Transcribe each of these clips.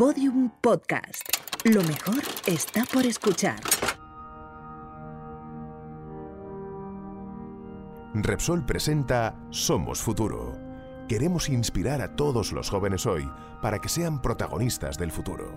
Podium Podcast. Lo mejor está por escuchar. Repsol presenta Somos Futuro. Queremos inspirar a todos los jóvenes hoy para que sean protagonistas del futuro.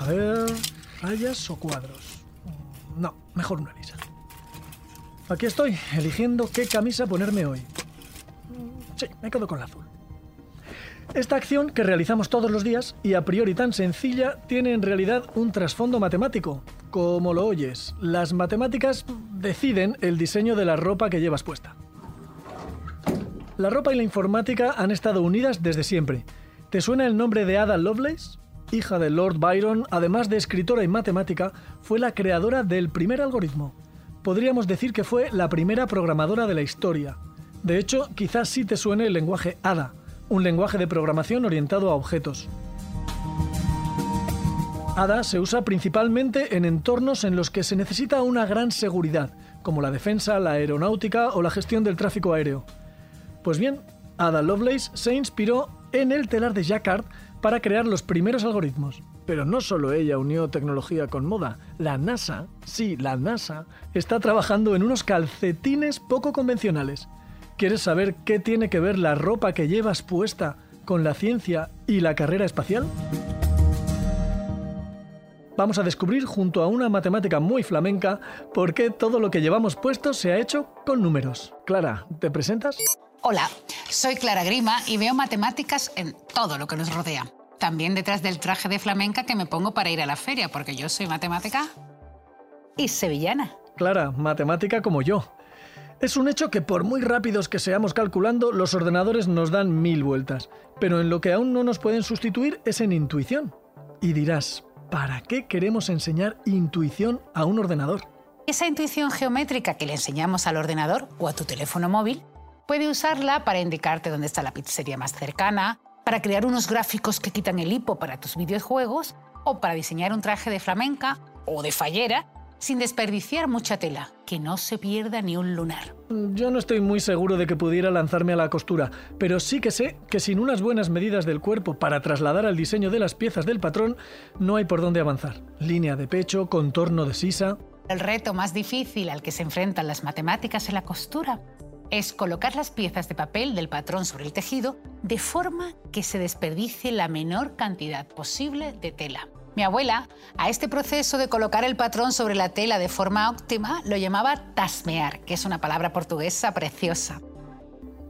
A ver, rayas o cuadros. No, mejor una lisa. Aquí estoy, eligiendo qué camisa ponerme hoy. Sí, me quedo con la azul. Esta acción que realizamos todos los días y a priori tan sencilla tiene en realidad un trasfondo matemático. Como lo oyes, las matemáticas deciden el diseño de la ropa que llevas puesta. La ropa y la informática han estado unidas desde siempre. ¿Te suena el nombre de Ada Lovelace? Hija de Lord Byron, además de escritora y matemática, fue la creadora del primer algoritmo. Podríamos decir que fue la primera programadora de la historia. De hecho, quizás sí te suene el lenguaje ADA, un lenguaje de programación orientado a objetos. ADA se usa principalmente en entornos en los que se necesita una gran seguridad, como la defensa, la aeronáutica o la gestión del tráfico aéreo. Pues bien, Ada Lovelace se inspiró en el telar de Jacquard para crear los primeros algoritmos. Pero no solo ella unió tecnología con moda, la NASA, sí, la NASA, está trabajando en unos calcetines poco convencionales. ¿Quieres saber qué tiene que ver la ropa que llevas puesta con la ciencia y la carrera espacial? Vamos a descubrir junto a una matemática muy flamenca por qué todo lo que llevamos puesto se ha hecho con números. Clara, ¿te presentas? Hola, soy Clara Grima y veo matemáticas en todo lo que nos rodea. También detrás del traje de flamenca que me pongo para ir a la feria, porque yo soy matemática y sevillana. Clara, matemática como yo. Es un hecho que por muy rápidos que seamos calculando, los ordenadores nos dan mil vueltas. Pero en lo que aún no nos pueden sustituir es en intuición. Y dirás, ¿para qué queremos enseñar intuición a un ordenador? Esa intuición geométrica que le enseñamos al ordenador o a tu teléfono móvil, puede usarla para indicarte dónde está la pizzería más cercana, para crear unos gráficos que quitan el hipo para tus videojuegos o para diseñar un traje de flamenca o de fallera sin desperdiciar mucha tela, que no se pierda ni un lunar. Yo no estoy muy seguro de que pudiera lanzarme a la costura, pero sí que sé que sin unas buenas medidas del cuerpo para trasladar al diseño de las piezas del patrón, no hay por dónde avanzar. Línea de pecho, contorno de sisa. El reto más difícil al que se enfrentan las matemáticas en la costura es colocar las piezas de papel del patrón sobre el tejido de forma que se desperdicie la menor cantidad posible de tela. Mi abuela a este proceso de colocar el patrón sobre la tela de forma óptima lo llamaba tasmear, que es una palabra portuguesa preciosa.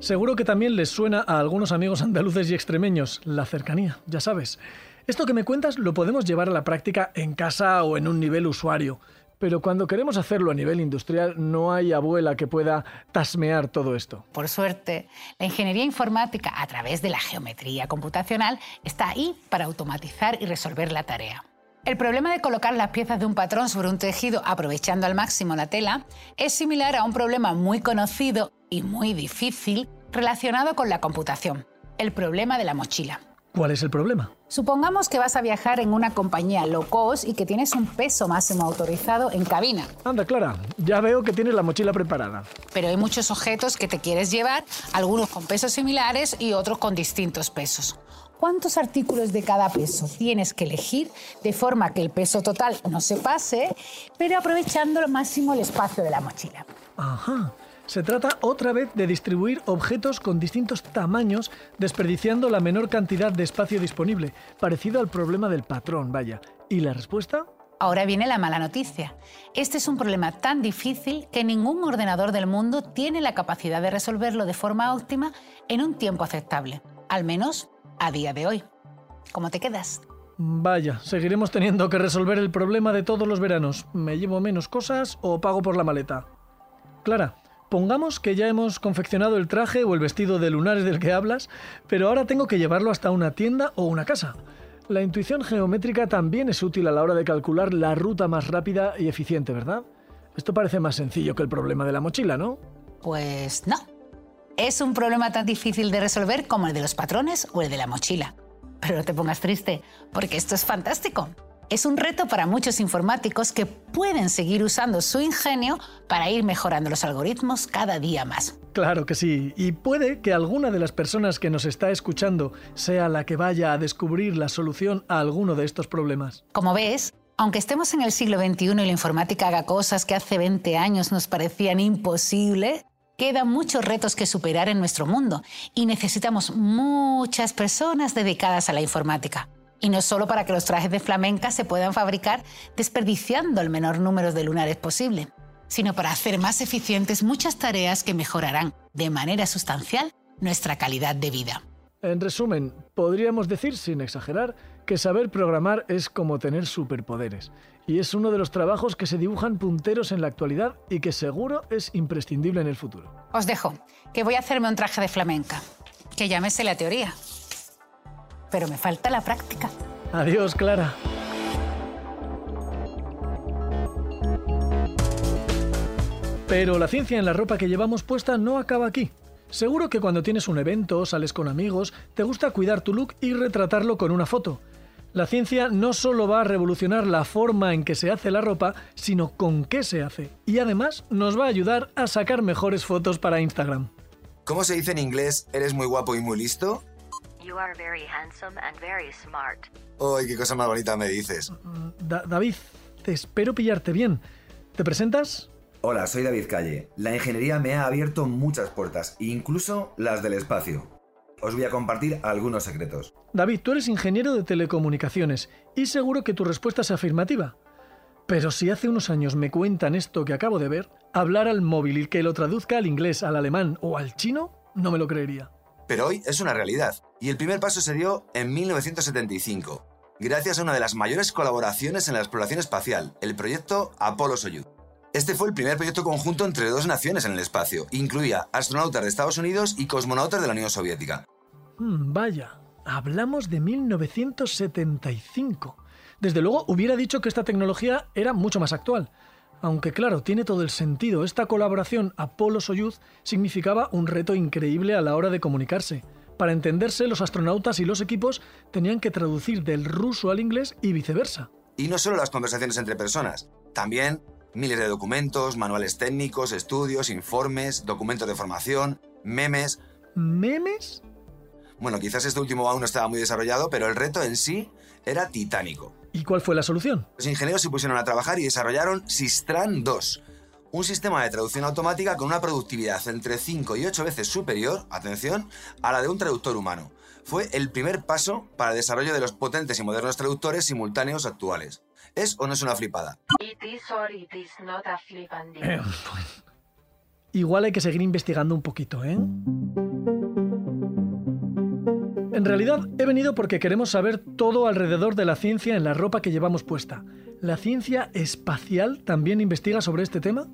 Seguro que también les suena a algunos amigos andaluces y extremeños la cercanía, ya sabes. Esto que me cuentas lo podemos llevar a la práctica en casa o en un nivel usuario, pero cuando queremos hacerlo a nivel industrial no hay abuela que pueda tasmear todo esto. Por suerte, la ingeniería informática a través de la geometría computacional está ahí para automatizar y resolver la tarea. El problema de colocar las piezas de un patrón sobre un tejido aprovechando al máximo la tela es similar a un problema muy conocido y muy difícil relacionado con la computación, el problema de la mochila. ¿Cuál es el problema? Supongamos que vas a viajar en una compañía low cost y que tienes un peso máximo autorizado en cabina. Anda, Clara, ya veo que tienes la mochila preparada. Pero hay muchos objetos que te quieres llevar, algunos con pesos similares y otros con distintos pesos. ¿Cuántos artículos de cada peso tienes que elegir de forma que el peso total no se pase, pero aprovechando lo máximo el espacio de la mochila? Ajá. Se trata otra vez de distribuir objetos con distintos tamaños, desperdiciando la menor cantidad de espacio disponible, parecido al problema del patrón, vaya. ¿Y la respuesta? Ahora viene la mala noticia. Este es un problema tan difícil que ningún ordenador del mundo tiene la capacidad de resolverlo de forma óptima en un tiempo aceptable, al menos a día de hoy. ¿Cómo te quedas? Vaya, seguiremos teniendo que resolver el problema de todos los veranos. ¿Me llevo menos cosas o pago por la maleta? Clara, Pongamos que ya hemos confeccionado el traje o el vestido de lunares del que hablas, pero ahora tengo que llevarlo hasta una tienda o una casa. La intuición geométrica también es útil a la hora de calcular la ruta más rápida y eficiente, ¿verdad? Esto parece más sencillo que el problema de la mochila, ¿no? Pues no. Es un problema tan difícil de resolver como el de los patrones o el de la mochila. Pero no te pongas triste, porque esto es fantástico. Es un reto para muchos informáticos que pueden seguir usando su ingenio para ir mejorando los algoritmos cada día más. Claro que sí, y puede que alguna de las personas que nos está escuchando sea la que vaya a descubrir la solución a alguno de estos problemas. Como ves, aunque estemos en el siglo XXI y la informática haga cosas que hace 20 años nos parecían imposibles, quedan muchos retos que superar en nuestro mundo y necesitamos muchas personas dedicadas a la informática. Y no solo para que los trajes de flamenca se puedan fabricar desperdiciando el menor número de lunares posible, sino para hacer más eficientes muchas tareas que mejorarán de manera sustancial nuestra calidad de vida. En resumen, podríamos decir, sin exagerar, que saber programar es como tener superpoderes. Y es uno de los trabajos que se dibujan punteros en la actualidad y que seguro es imprescindible en el futuro. Os dejo, que voy a hacerme un traje de flamenca, que sé la teoría pero me falta la práctica. Adiós, Clara. Pero la ciencia en la ropa que llevamos puesta no acaba aquí. Seguro que cuando tienes un evento, sales con amigos, te gusta cuidar tu look y retratarlo con una foto. La ciencia no solo va a revolucionar la forma en que se hace la ropa, sino con qué se hace. Y además nos va a ayudar a sacar mejores fotos para Instagram. ¿Cómo se dice en inglés, eres muy guapo y muy listo? You are very handsome and very smart. ¡Ay, qué cosa más bonita me dices! David, te espero pillarte bien. ¿Te presentas? Hola, soy David Calle. La ingeniería me ha abierto muchas puertas, incluso las del espacio. Os voy a compartir algunos secretos. David, tú eres ingeniero de telecomunicaciones y seguro que tu respuesta es afirmativa. Pero si hace unos años me cuentan esto que acabo de ver, hablar al móvil y que lo traduzca al inglés, al alemán o al chino, no me lo creería pero hoy es una realidad. Y el primer paso se dio en 1975, gracias a una de las mayores colaboraciones en la exploración espacial, el proyecto Apollo-Soyuz. Este fue el primer proyecto conjunto entre dos naciones en el espacio. Incluía astronautas de Estados Unidos y cosmonautas de la Unión Soviética. Hmm, vaya, hablamos de 1975. Desde luego hubiera dicho que esta tecnología era mucho más actual. Aunque claro, tiene todo el sentido, esta colaboración Apolo-Soyuz significaba un reto increíble a la hora de comunicarse. Para entenderse, los astronautas y los equipos tenían que traducir del ruso al inglés y viceversa. Y no solo las conversaciones entre personas, también miles de documentos, manuales técnicos, estudios, informes, documentos de formación, memes. ¿Memes? Bueno, quizás este último aún no estaba muy desarrollado, pero el reto en sí era titánico. ¿Y cuál fue la solución? Los ingenieros se pusieron a trabajar y desarrollaron Sistran 2, un sistema de traducción automática con una productividad entre 5 y 8 veces superior, atención, a la de un traductor humano. Fue el primer paso para el desarrollo de los potentes y modernos traductores simultáneos actuales. ¿Es o no es una flipada? Eh, igual hay que seguir investigando un poquito, ¿eh? En realidad he venido porque queremos saber todo alrededor de la ciencia en la ropa que llevamos puesta. ¿La ciencia espacial también investiga sobre este tema?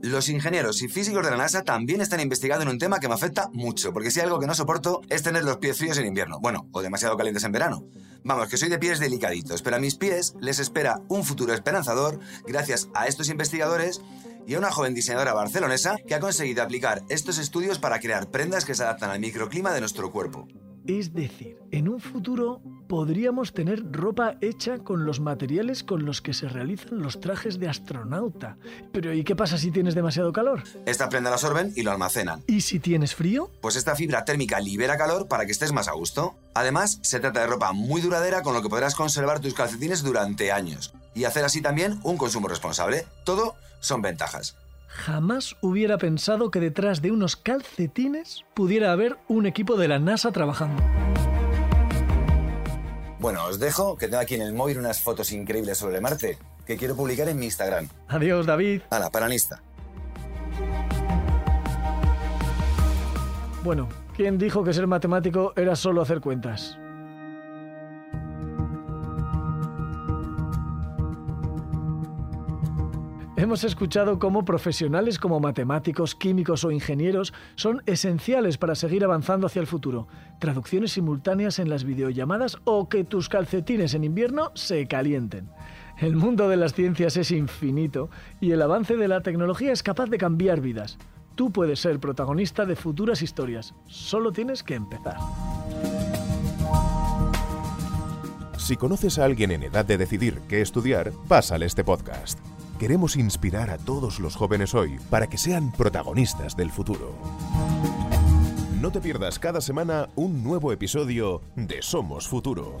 Los ingenieros y físicos de la NASA también están investigando en un tema que me afecta mucho, porque si algo que no soporto es tener los pies fríos en invierno, bueno, o demasiado calientes en verano. Vamos, que soy de pies delicaditos, pero a mis pies les espera un futuro esperanzador gracias a estos investigadores y a una joven diseñadora barcelonesa que ha conseguido aplicar estos estudios para crear prendas que se adaptan al microclima de nuestro cuerpo. Es decir, en un futuro podríamos tener ropa hecha con los materiales con los que se realizan los trajes de astronauta. Pero ¿y qué pasa si tienes demasiado calor? Esta prenda la absorben y lo almacenan. ¿Y si tienes frío? Pues esta fibra térmica libera calor para que estés más a gusto. Además, se trata de ropa muy duradera con lo que podrás conservar tus calcetines durante años. Y hacer así también un consumo responsable. Todo son ventajas. Jamás hubiera pensado que detrás de unos calcetines pudiera haber un equipo de la NASA trabajando. Bueno, os dejo, que tengo aquí en el móvil unas fotos increíbles sobre Marte que quiero publicar en mi Instagram. Adiós, David. Hala, paranista. Bueno, ¿quién dijo que ser matemático era solo hacer cuentas? Hemos escuchado cómo profesionales como matemáticos, químicos o ingenieros son esenciales para seguir avanzando hacia el futuro. Traducciones simultáneas en las videollamadas o que tus calcetines en invierno se calienten. El mundo de las ciencias es infinito y el avance de la tecnología es capaz de cambiar vidas. Tú puedes ser protagonista de futuras historias. Solo tienes que empezar. Si conoces a alguien en edad de decidir qué estudiar, pásale este podcast. Queremos inspirar a todos los jóvenes hoy para que sean protagonistas del futuro. No te pierdas cada semana un nuevo episodio de Somos Futuro.